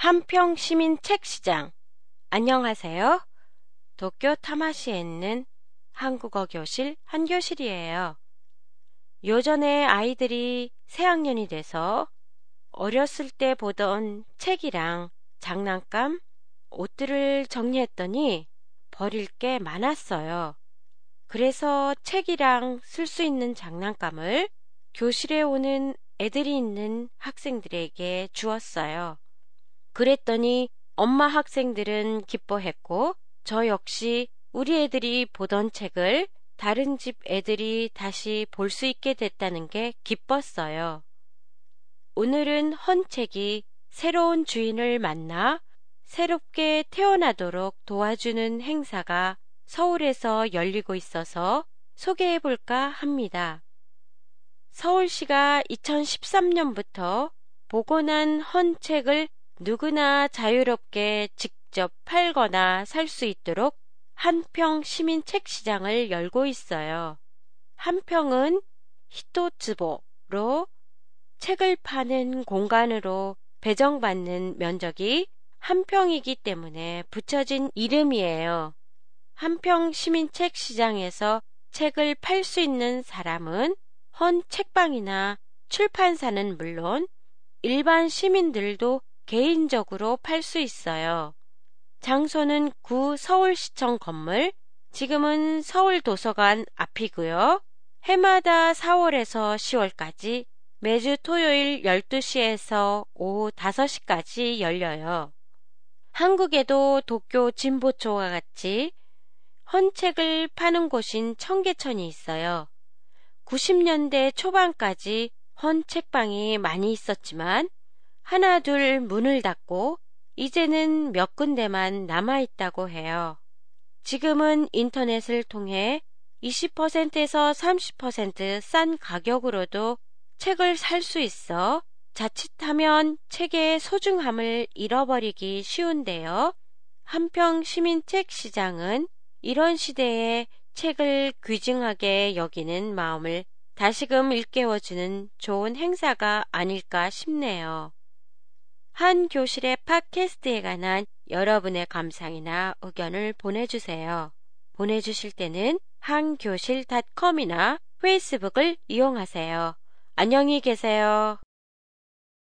한평 시민 책 시장. 안녕하세요. 도쿄 타마시에 있는 한국어 교실 한교실이에요. 요전에 아이들이 새학년이 돼서 어렸을 때 보던 책이랑 장난감, 옷들을 정리했더니 버릴 게 많았어요. 그래서 책이랑 쓸 수 있는 장난감을 교실에 오는 애들이 있는 학생들에게 주었어요. 그랬더니 엄마 학생들은 기뻐했고 저 역시 우리 애들이 보던 책을 다른 집 애들이 다시 볼 수 있게 됐다는 게 기뻤어요. 오늘은 헌책이 새로운 주인을 만나 새롭게 태어나도록 도와주는 행사가 서울에서 열리고 있어서 소개해 볼까 합니다. 서울시가 2013년부터 보고난 헌책을 누구나 자유롭게 직접 팔거나 살 수 있도록 한평 시민 책 시장을 열고 있어요. 한평은 히토츠보로 책을 파는 공간으로 배정받는 면적이 한평이기 때문에 붙여진 이름이에요. 한평 시민 책 시장에서 책을 팔 수 있는 사람은 헌 책방이나 출판사는 물론 일반 시민들도 개인적으로 팔 수 있어요. 장소는 구 서울시청 건물, 지금은 서울도서관 앞이고요. 해마다 4월에서 10월까지 매주 토요일 12시에서 오후 5시까지 열려요. 한국에도 도쿄 진보초와 같이 헌책을 파는 곳인 청계천이 있어요. 90년대 초반까지 헌책방이 많이 있었지만 하나 둘 문을 닫고 이제는 몇 군데만 남아 있다고 해요. 지금은 인터넷을 통해 20%에서 30%싼 가격으로도 책을 살 수 있어 자칫하면 책의 소중함을 잃어버리기 쉬운데요. 한평 시민책 시장은 이런 시대에 책을 귀중하게 여기는 마음을 다시금 일깨워주는 좋은 행사가 아닐까 싶네요. 한 교실의 팟캐스트에 관한 여러분의 감상이나 의견을 보내주세요. 보내주실 때는 한교실닷컴이나 페이스북을 이용하세요. 안녕히 계세요.